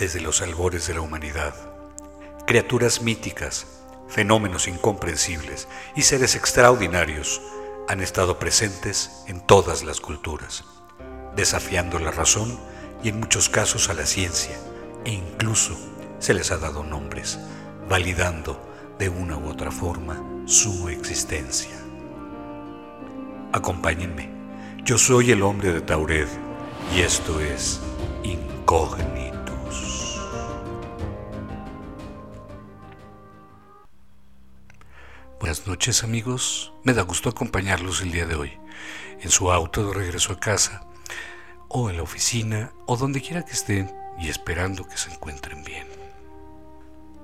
desde los albores de la humanidad. Criaturas míticas, fenómenos incomprensibles y seres extraordinarios han estado presentes en todas las culturas, desafiando la razón y en muchos casos a la ciencia, e incluso se les ha dado nombres, validando de una u otra forma su existencia. Acompáñenme, yo soy el hombre de Taured y esto es Incógnitos. Buenas noches amigos, me da gusto acompañarlos el día de hoy, en su auto de regreso a casa, o en la oficina, o donde quiera que estén, y esperando que se encuentren bien.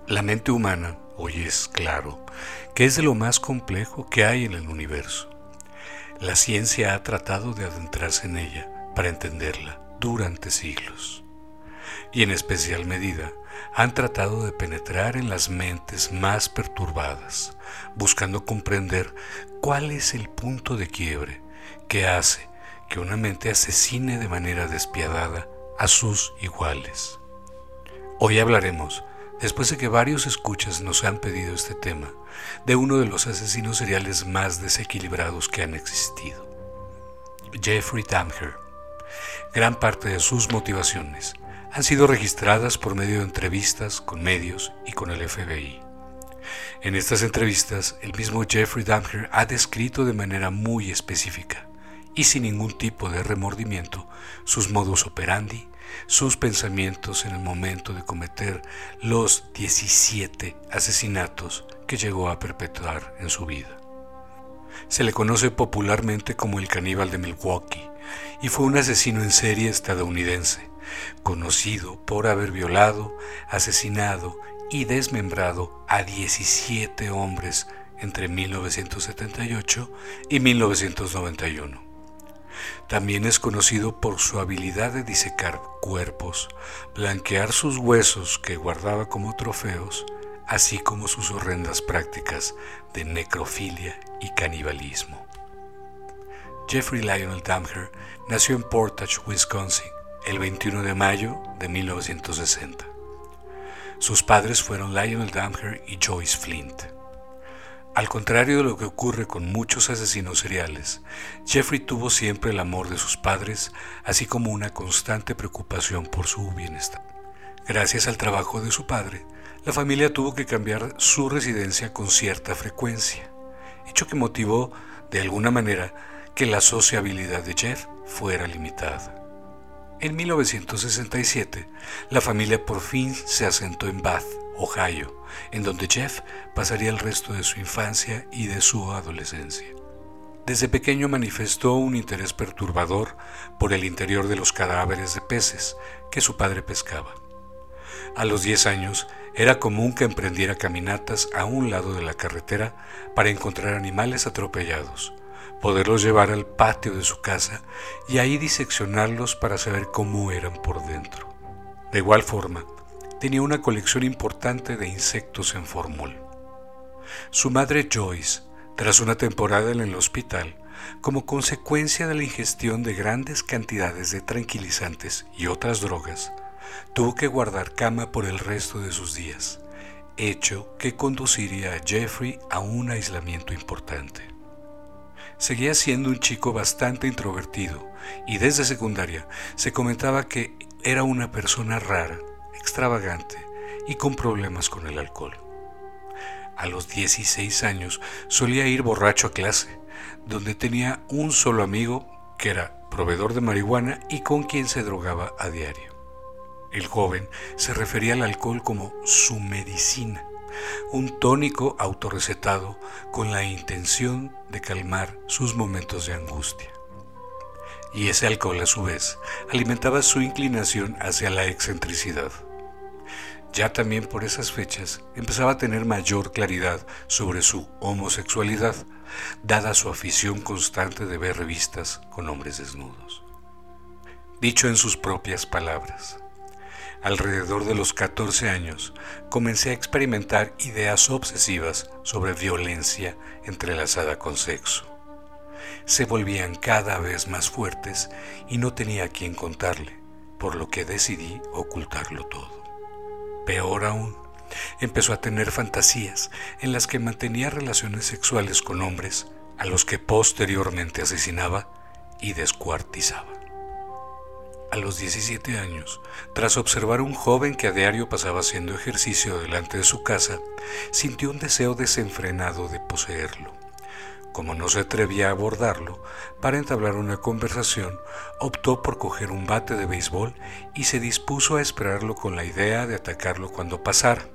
La mente humana hoy es claro que es de lo más complejo que hay en el universo. La ciencia ha tratado de adentrarse en ella para entenderla durante siglos. Y en especial medida han tratado de penetrar en las mentes más perturbadas, buscando comprender cuál es el punto de quiebre que hace que una mente asesine de manera despiadada a sus iguales. Hoy hablaremos, después de que varios escuchas nos han pedido este tema, de uno de los asesinos seriales más desequilibrados que han existido, Jeffrey Dahmer. Gran parte de sus motivaciones han sido registradas por medio de entrevistas con medios y con el FBI. En estas entrevistas, el mismo Jeffrey Dahmer ha descrito de manera muy específica y sin ningún tipo de remordimiento sus modus operandi, sus pensamientos en el momento de cometer los 17 asesinatos que llegó a perpetrar en su vida. Se le conoce popularmente como el caníbal de Milwaukee y fue un asesino en serie estadounidense, conocido por haber violado, asesinado y desmembrado a 17 hombres entre 1978 y 1991. También es conocido por su habilidad de disecar cuerpos, blanquear sus huesos que guardaba como trofeos, así como sus horrendas prácticas de necrofilia y canibalismo. Jeffrey Lionel Dahmer nació en Portage, Wisconsin, el 21 de mayo de 1960. Sus padres fueron Lionel Dahmer y Joyce Flint. Al contrario de lo que ocurre con muchos asesinos seriales, Jeffrey tuvo siempre el amor de sus padres, así como una constante preocupación por su bienestar. Gracias al trabajo de su padre, la familia tuvo que cambiar su residencia con cierta frecuencia, hecho que motivó, de alguna manera, que la sociabilidad de Jeff fuera limitada. En 1967, la familia por fin se asentó en Bath, Ohio, en donde Jeff pasaría el resto de su infancia y de su adolescencia. Desde pequeño manifestó un interés perturbador por el interior de los cadáveres de peces que su padre pescaba. A los 10 años era común que emprendiera caminatas a un lado de la carretera para encontrar animales atropellados, poderlos llevar al patio de su casa y ahí diseccionarlos para saber cómo eran por dentro. De igual forma, tenía una colección importante de insectos en formol. Su madre Joyce, tras una temporada en el hospital, como consecuencia de la ingestión de grandes cantidades de tranquilizantes y otras drogas, tuvo que guardar cama por el resto de sus días, hecho que conduciría a Jeffrey a un aislamiento importante. Seguía siendo un chico bastante introvertido y desde secundaria se comentaba que era una persona rara extravagante y con problemas con el alcohol. A los 16 años solía ir borracho a clase, donde tenía un solo amigo que era proveedor de marihuana y con quien se drogaba a diario. El joven se refería al alcohol como su medicina, un tónico autorrecetado con la intención de calmar sus momentos de angustia. Y ese alcohol a su vez alimentaba su inclinación hacia la excentricidad. Ya también por esas fechas empezaba a tener mayor claridad sobre su homosexualidad, dada su afición constante de ver revistas con hombres desnudos. Dicho en sus propias palabras, alrededor de los 14 años comencé a experimentar ideas obsesivas sobre violencia entrelazada con sexo. Se volvían cada vez más fuertes y no tenía a quien contarle, por lo que decidí ocultarlo todo. Peor aún, empezó a tener fantasías en las que mantenía relaciones sexuales con hombres a los que posteriormente asesinaba y descuartizaba. A los 17 años, tras observar a un joven que a diario pasaba haciendo ejercicio delante de su casa, sintió un deseo desenfrenado de poseerlo. Como no se atrevía a abordarlo, para entablar una conversación, optó por coger un bate de béisbol y se dispuso a esperarlo con la idea de atacarlo cuando pasara.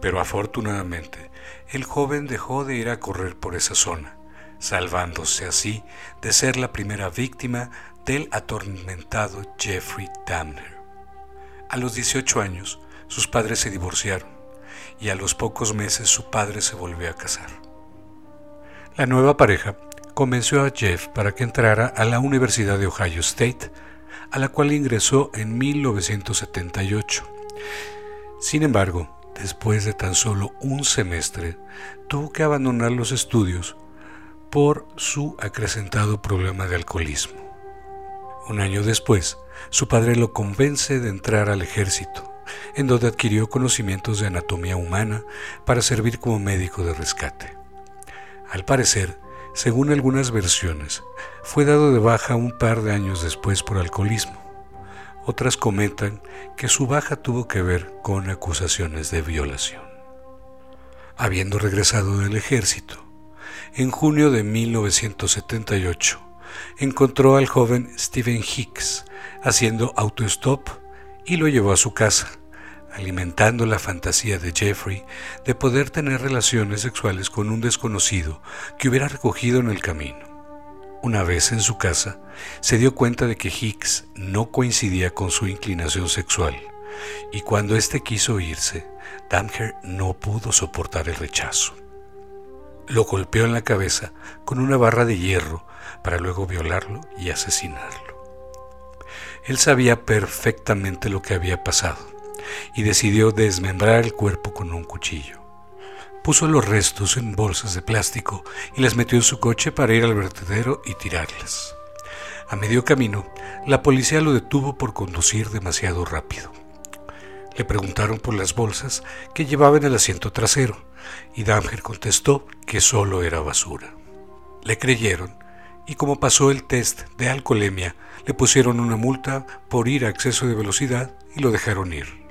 Pero afortunadamente, el joven dejó de ir a correr por esa zona, salvándose así de ser la primera víctima del atormentado Jeffrey Dahmer. A los 18 años, sus padres se divorciaron y a los pocos meses su padre se volvió a casar. La nueva pareja convenció a Jeff para que entrara a la Universidad de Ohio State, a la cual ingresó en 1978. Sin embargo, después de tan solo un semestre, tuvo que abandonar los estudios por su acrecentado problema de alcoholismo. Un año después, su padre lo convence de entrar al ejército, en donde adquirió conocimientos de anatomía humana para servir como médico de rescate. Al parecer, según algunas versiones, fue dado de baja un par de años después por alcoholismo. Otras comentan que su baja tuvo que ver con acusaciones de violación. Habiendo regresado del ejército, en junio de 1978, encontró al joven Stephen Hicks haciendo autostop y lo llevó a su casa, alimentando la fantasía de Jeffrey de poder tener relaciones sexuales con un desconocido que hubiera recogido en el camino. Una vez en su casa, se dio cuenta de que Hicks no coincidía con su inclinación sexual, y cuando éste quiso irse, Damher no pudo soportar el rechazo. Lo golpeó en la cabeza con una barra de hierro para luego violarlo y asesinarlo. Él sabía perfectamente lo que había pasado y decidió desmembrar el cuerpo con un cuchillo. Puso los restos en bolsas de plástico y las metió en su coche para ir al vertedero y tirarlas. A medio camino, la policía lo detuvo por conducir demasiado rápido. Le preguntaron por las bolsas que llevaba en el asiento trasero y Damger contestó que solo era basura. Le creyeron y como pasó el test de alcoholemia, le pusieron una multa por ir a exceso de velocidad y lo dejaron ir.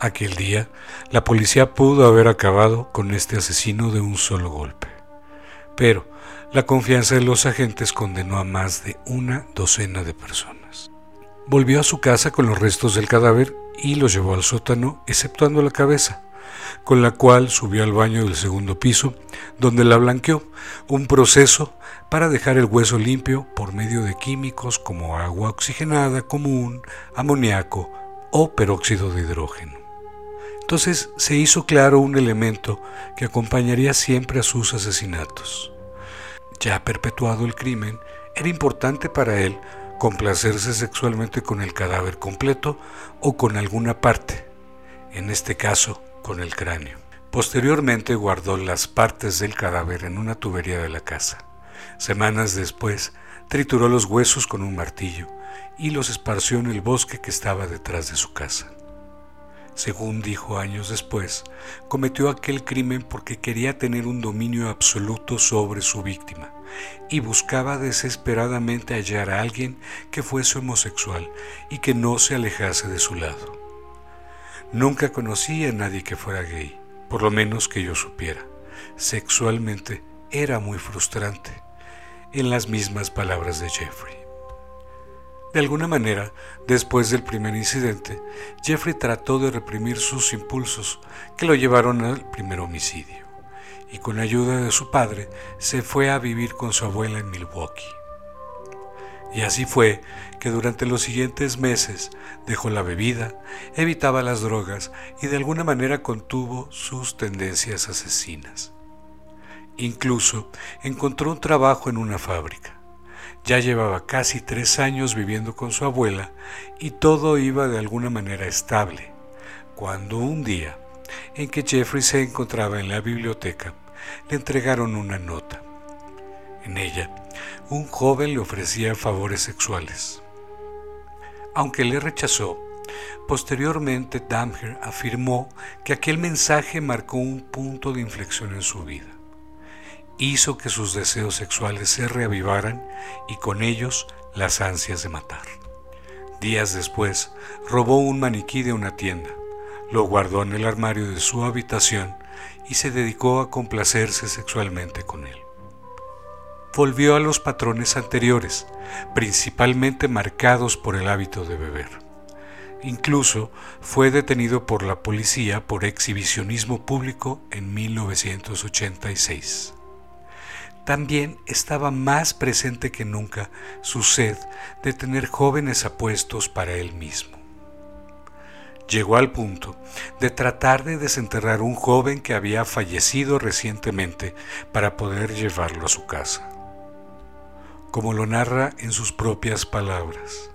Aquel día, la policía pudo haber acabado con este asesino de un solo golpe. Pero la confianza de los agentes condenó a más de una docena de personas. Volvió a su casa con los restos del cadáver y los llevó al sótano, exceptuando la cabeza, con la cual subió al baño del segundo piso, donde la blanqueó, un proceso para dejar el hueso limpio por medio de químicos como agua oxigenada común, amoníaco o peróxido de hidrógeno. Entonces se hizo claro un elemento que acompañaría siempre a sus asesinatos. Ya perpetuado el crimen, era importante para él complacerse sexualmente con el cadáver completo o con alguna parte, en este caso con el cráneo. Posteriormente guardó las partes del cadáver en una tubería de la casa. Semanas después, trituró los huesos con un martillo y los esparció en el bosque que estaba detrás de su casa. Según dijo años después, cometió aquel crimen porque quería tener un dominio absoluto sobre su víctima y buscaba desesperadamente hallar a alguien que fuese homosexual y que no se alejase de su lado. Nunca conocí a nadie que fuera gay, por lo menos que yo supiera. Sexualmente era muy frustrante, en las mismas palabras de Jeffrey. De alguna manera, después del primer incidente, Jeffrey trató de reprimir sus impulsos que lo llevaron al primer homicidio y con ayuda de su padre se fue a vivir con su abuela en Milwaukee. Y así fue que durante los siguientes meses dejó la bebida, evitaba las drogas y de alguna manera contuvo sus tendencias asesinas. Incluso encontró un trabajo en una fábrica. Ya llevaba casi tres años viviendo con su abuela y todo iba de alguna manera estable, cuando un día en que Jeffrey se encontraba en la biblioteca, le entregaron una nota. En ella, un joven le ofrecía favores sexuales. Aunque le rechazó, Posteriormente, Damher afirmó que aquel mensaje marcó un punto de inflexión en su vida. Hizo que sus deseos sexuales se reavivaran y con ellos las ansias de matar. Días después, robó un maniquí de una tienda, lo guardó en el armario de su habitación y se dedicó a complacerse sexualmente con él. Volvió a los patrones anteriores, principalmente marcados por el hábito de beber. Incluso fue detenido por la policía por exhibicionismo público en 1986. También estaba más presente que nunca su sed de tener jóvenes apuestos para él mismo. Llegó al punto de tratar de desenterrar un joven que había fallecido recientemente para poder llevarlo a su casa. Como lo narra en sus propias palabras.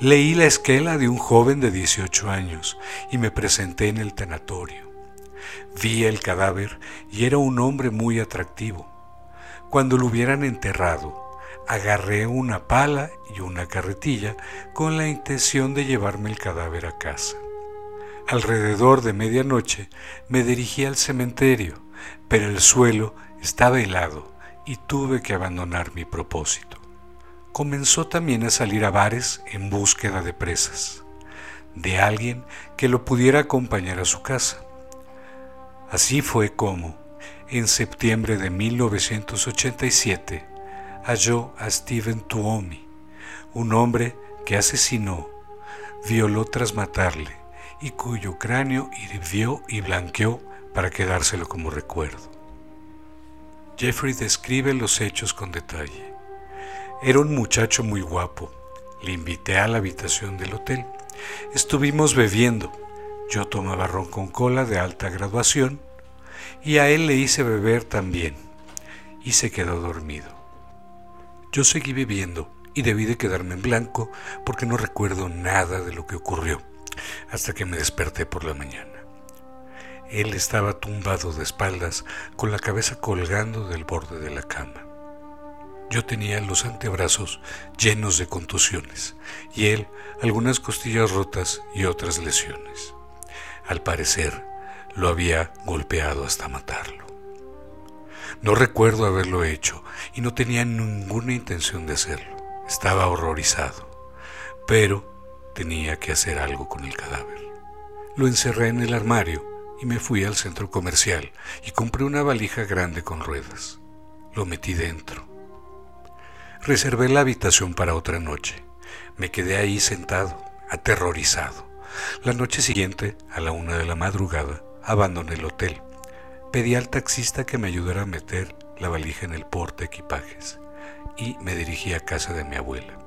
Leí la esquela de un joven de 18 años y me presenté en el tanatorio. Vi el cadáver y era un hombre muy atractivo. Cuando lo hubieran enterrado, agarré una pala y una carretilla con la intención de llevarme el cadáver a casa. Alrededor de medianoche me dirigí al cementerio, pero el suelo estaba helado y tuve que abandonar mi propósito comenzó también a salir a bares en búsqueda de presas, de alguien que lo pudiera acompañar a su casa. Así fue como, en septiembre de 1987, halló a Steven Tuomi, un hombre que asesinó, violó tras matarle y cuyo cráneo hirvió y blanqueó para quedárselo como recuerdo. Jeffrey describe los hechos con detalle. Era un muchacho muy guapo. Le invité a la habitación del hotel. Estuvimos bebiendo. Yo tomaba ron con cola de alta graduación y a él le hice beber también y se quedó dormido. Yo seguí bebiendo y debí de quedarme en blanco porque no recuerdo nada de lo que ocurrió hasta que me desperté por la mañana. Él estaba tumbado de espaldas con la cabeza colgando del borde de la cama. Yo tenía los antebrazos llenos de contusiones y él algunas costillas rotas y otras lesiones. Al parecer, lo había golpeado hasta matarlo. No recuerdo haberlo hecho y no tenía ninguna intención de hacerlo. Estaba horrorizado, pero tenía que hacer algo con el cadáver. Lo encerré en el armario y me fui al centro comercial y compré una valija grande con ruedas. Lo metí dentro Reservé la habitación para otra noche. Me quedé ahí sentado, aterrorizado. La noche siguiente, a la una de la madrugada, abandoné el hotel. Pedí al taxista que me ayudara a meter la valija en el porte equipajes y me dirigí a casa de mi abuela.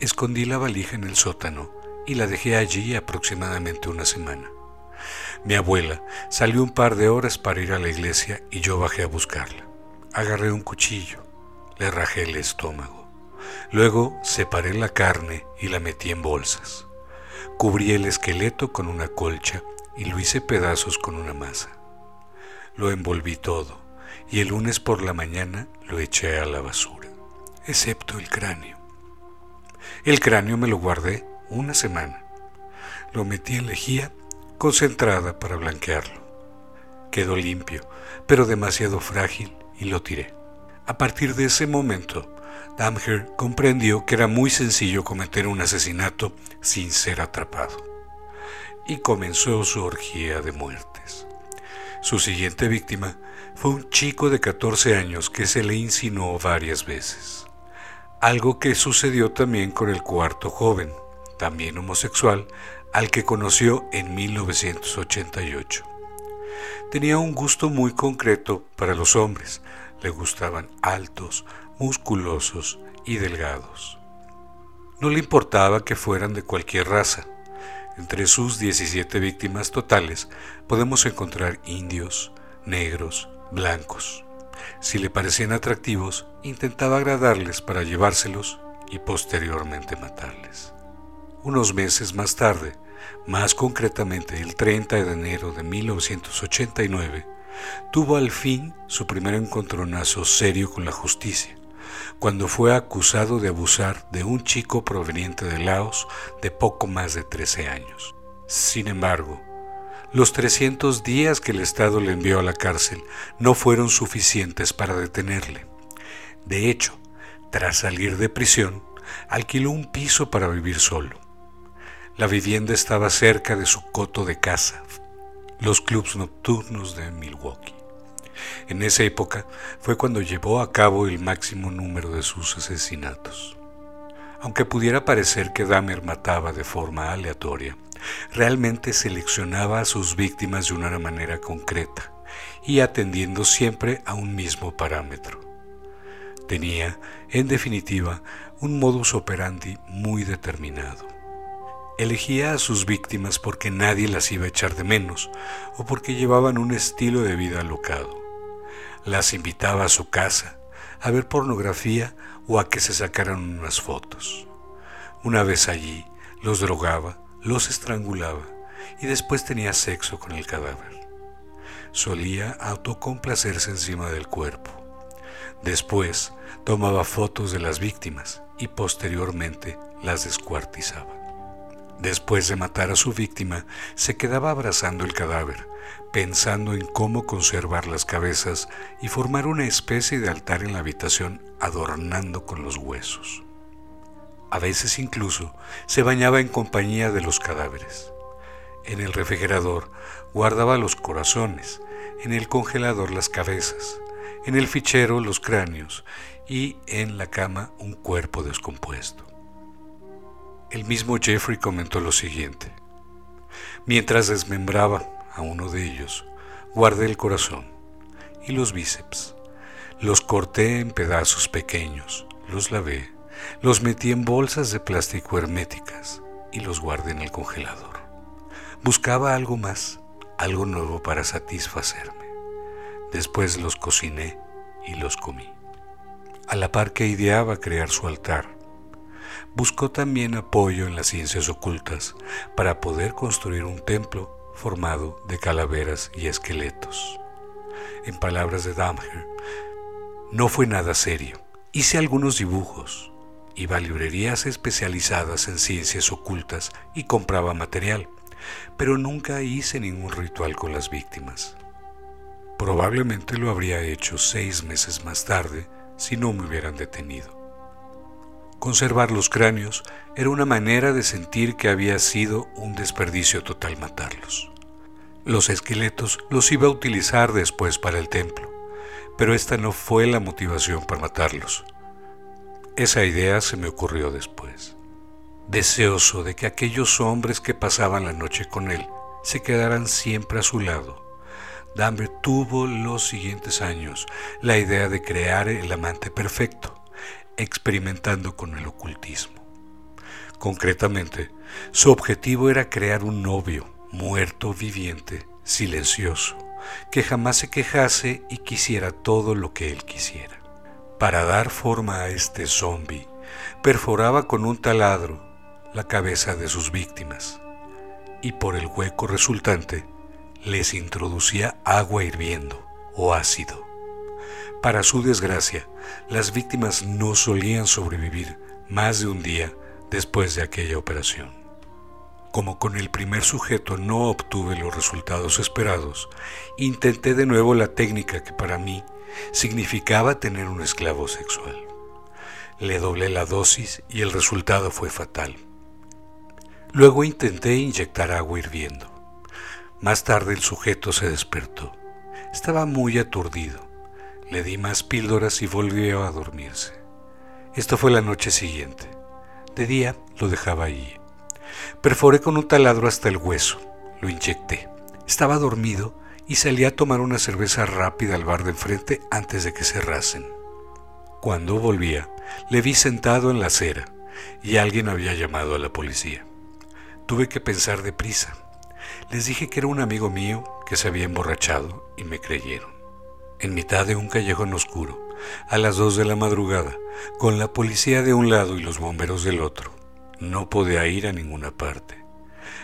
Escondí la valija en el sótano y la dejé allí aproximadamente una semana. Mi abuela salió un par de horas para ir a la iglesia y yo bajé a buscarla. Agarré un cuchillo, le rajé el estómago. Luego separé la carne y la metí en bolsas. Cubrí el esqueleto con una colcha y lo hice pedazos con una masa. Lo envolví todo y el lunes por la mañana lo eché a la basura, excepto el cráneo. El cráneo me lo guardé una semana. Lo metí en lejía concentrada para blanquearlo. Quedó limpio, pero demasiado frágil y lo tiré. A partir de ese momento, Damher comprendió que era muy sencillo cometer un asesinato sin ser atrapado y comenzó su orgía de muertes. Su siguiente víctima fue un chico de 14 años que se le insinuó varias veces, algo que sucedió también con el cuarto joven, también homosexual, al que conoció en 1988. Tenía un gusto muy concreto para los hombres, le gustaban altos, musculosos y delgados. No le importaba que fueran de cualquier raza. Entre sus 17 víctimas totales podemos encontrar indios, negros, blancos. Si le parecían atractivos, intentaba agradarles para llevárselos y posteriormente matarles. Unos meses más tarde, más concretamente el 30 de enero de 1989, tuvo al fin su primer encontronazo serio con la justicia, cuando fue acusado de abusar de un chico proveniente de Laos de poco más de 13 años. Sin embargo, los 300 días que el Estado le envió a la cárcel no fueron suficientes para detenerle. De hecho, tras salir de prisión, alquiló un piso para vivir solo. La vivienda estaba cerca de su coto de casa, los clubs nocturnos de Milwaukee. En esa época fue cuando llevó a cabo el máximo número de sus asesinatos. Aunque pudiera parecer que Dahmer mataba de forma aleatoria, realmente seleccionaba a sus víctimas de una manera concreta y atendiendo siempre a un mismo parámetro. Tenía, en definitiva, un modus operandi muy determinado. Elegía a sus víctimas porque nadie las iba a echar de menos o porque llevaban un estilo de vida alocado. Las invitaba a su casa a ver pornografía o a que se sacaran unas fotos. Una vez allí, los drogaba, los estrangulaba y después tenía sexo con el cadáver. Solía autocomplacerse encima del cuerpo. Después tomaba fotos de las víctimas y posteriormente las descuartizaba. Después de matar a su víctima, se quedaba abrazando el cadáver, pensando en cómo conservar las cabezas y formar una especie de altar en la habitación adornando con los huesos. A veces incluso se bañaba en compañía de los cadáveres. En el refrigerador guardaba los corazones, en el congelador las cabezas, en el fichero los cráneos y en la cama un cuerpo descompuesto. El mismo Jeffrey comentó lo siguiente. Mientras desmembraba a uno de ellos, guardé el corazón y los bíceps. Los corté en pedazos pequeños, los lavé, los metí en bolsas de plástico herméticas y los guardé en el congelador. Buscaba algo más, algo nuevo para satisfacerme. Después los cociné y los comí. A la par que ideaba crear su altar, buscó también apoyo en las ciencias ocultas para poder construir un templo formado de calaveras y esqueletos. En palabras de Damher, no fue nada serio. Hice algunos dibujos, iba a librerías especializadas en ciencias ocultas y compraba material, pero nunca hice ningún ritual con las víctimas. Probablemente lo habría hecho seis meses más tarde si no me hubieran detenido. Conservar los cráneos era una manera de sentir que había sido un desperdicio total matarlos. Los esqueletos los iba a utilizar después para el templo, pero esta no fue la motivación para matarlos. Esa idea se me ocurrió después. Deseoso de que aquellos hombres que pasaban la noche con él se quedaran siempre a su lado, Damber tuvo los siguientes años la idea de crear el amante perfecto experimentando con el ocultismo. Concretamente, su objetivo era crear un novio, muerto viviente, silencioso, que jamás se quejase y quisiera todo lo que él quisiera. Para dar forma a este zombi, perforaba con un taladro la cabeza de sus víctimas y por el hueco resultante les introducía agua hirviendo o ácido. Para su desgracia, las víctimas no solían sobrevivir más de un día después de aquella operación. Como con el primer sujeto no obtuve los resultados esperados, intenté de nuevo la técnica que para mí significaba tener un esclavo sexual. Le doblé la dosis y el resultado fue fatal. Luego intenté inyectar agua hirviendo. Más tarde el sujeto se despertó. Estaba muy aturdido le di más píldoras y volvió a dormirse. Esto fue la noche siguiente. De día lo dejaba allí. Perforé con un taladro hasta el hueso. Lo inyecté. Estaba dormido y salí a tomar una cerveza rápida al bar de enfrente antes de que cerrasen. Cuando volvía, le vi sentado en la acera y alguien había llamado a la policía. Tuve que pensar deprisa. Les dije que era un amigo mío que se había emborrachado y me creyeron en mitad de un callejón oscuro, a las dos de la madrugada, con la policía de un lado y los bomberos del otro. No podía ir a ninguna parte.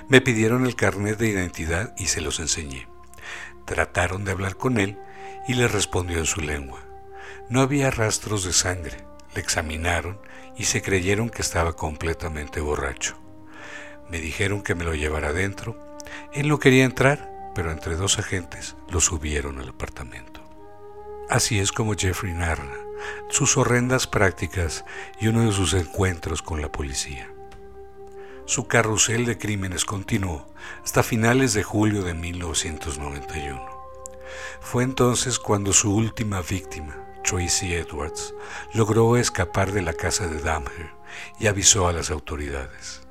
Me pidieron el carnet de identidad y se los enseñé. Trataron de hablar con él y le respondió en su lengua. No había rastros de sangre, le examinaron y se creyeron que estaba completamente borracho. Me dijeron que me lo llevara adentro. Él no quería entrar, pero entre dos agentes lo subieron al apartamento. Así es como Jeffrey narra sus horrendas prácticas y uno de sus encuentros con la policía. Su carrusel de crímenes continuó hasta finales de julio de 1991. Fue entonces cuando su última víctima, Tracy Edwards, logró escapar de la casa de Damher y avisó a las autoridades.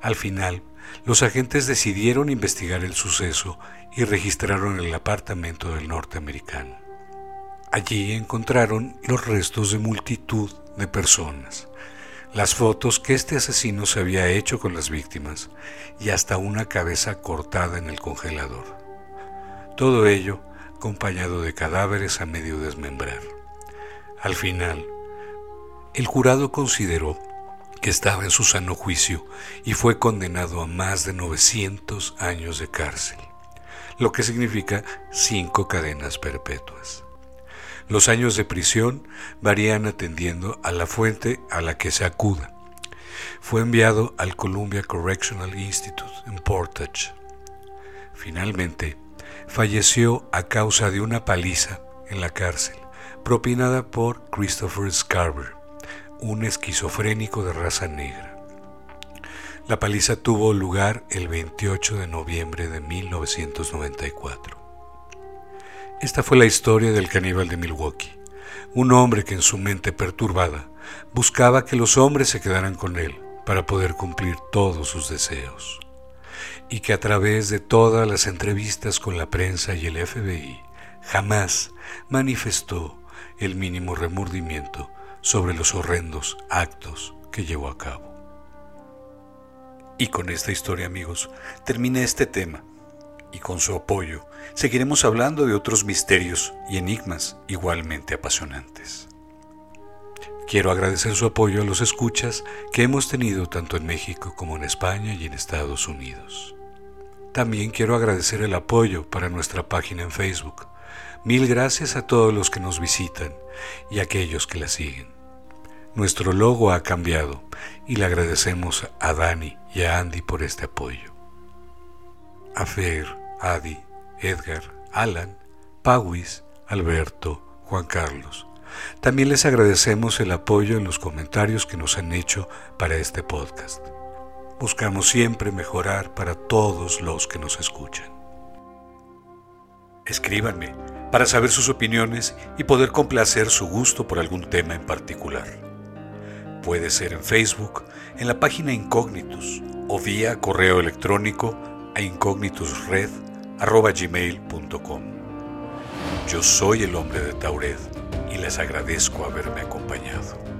Al final, los agentes decidieron investigar el suceso y registraron el apartamento del norteamericano. Allí encontraron los restos de multitud de personas, las fotos que este asesino se había hecho con las víctimas y hasta una cabeza cortada en el congelador. Todo ello acompañado de cadáveres a medio desmembrar. Al final, el jurado consideró que estaba en su sano juicio y fue condenado a más de 900 años de cárcel, lo que significa cinco cadenas perpetuas. Los años de prisión varían atendiendo a la fuente a la que se acuda. Fue enviado al Columbia Correctional Institute en Portage. Finalmente, falleció a causa de una paliza en la cárcel, propinada por Christopher Scarver, un esquizofrénico de raza negra. La paliza tuvo lugar el 28 de noviembre de 1994. Esta fue la historia del caníbal de Milwaukee, un hombre que en su mente perturbada buscaba que los hombres se quedaran con él para poder cumplir todos sus deseos, y que a través de todas las entrevistas con la prensa y el FBI jamás manifestó el mínimo remordimiento sobre los horrendos actos que llevó a cabo. Y con esta historia amigos, termina este tema y con su apoyo seguiremos hablando de otros misterios y enigmas igualmente apasionantes. Quiero agradecer su apoyo a los escuchas que hemos tenido tanto en México como en España y en Estados Unidos. También quiero agradecer el apoyo para nuestra página en Facebook. Mil gracias a todos los que nos visitan y a aquellos que la siguen. Nuestro logo ha cambiado y le agradecemos a Dani y a Andy por este apoyo. A Adi, Edgar, Alan, Pauis, Alberto, Juan Carlos. También les agradecemos el apoyo en los comentarios que nos han hecho para este podcast. Buscamos siempre mejorar para todos los que nos escuchan. Escríbanme para saber sus opiniones y poder complacer su gusto por algún tema en particular. Puede ser en Facebook, en la página Incógnitus o vía correo electrónico a incognitusred.gmail.com. Yo soy el hombre de Tauret y les agradezco haberme acompañado.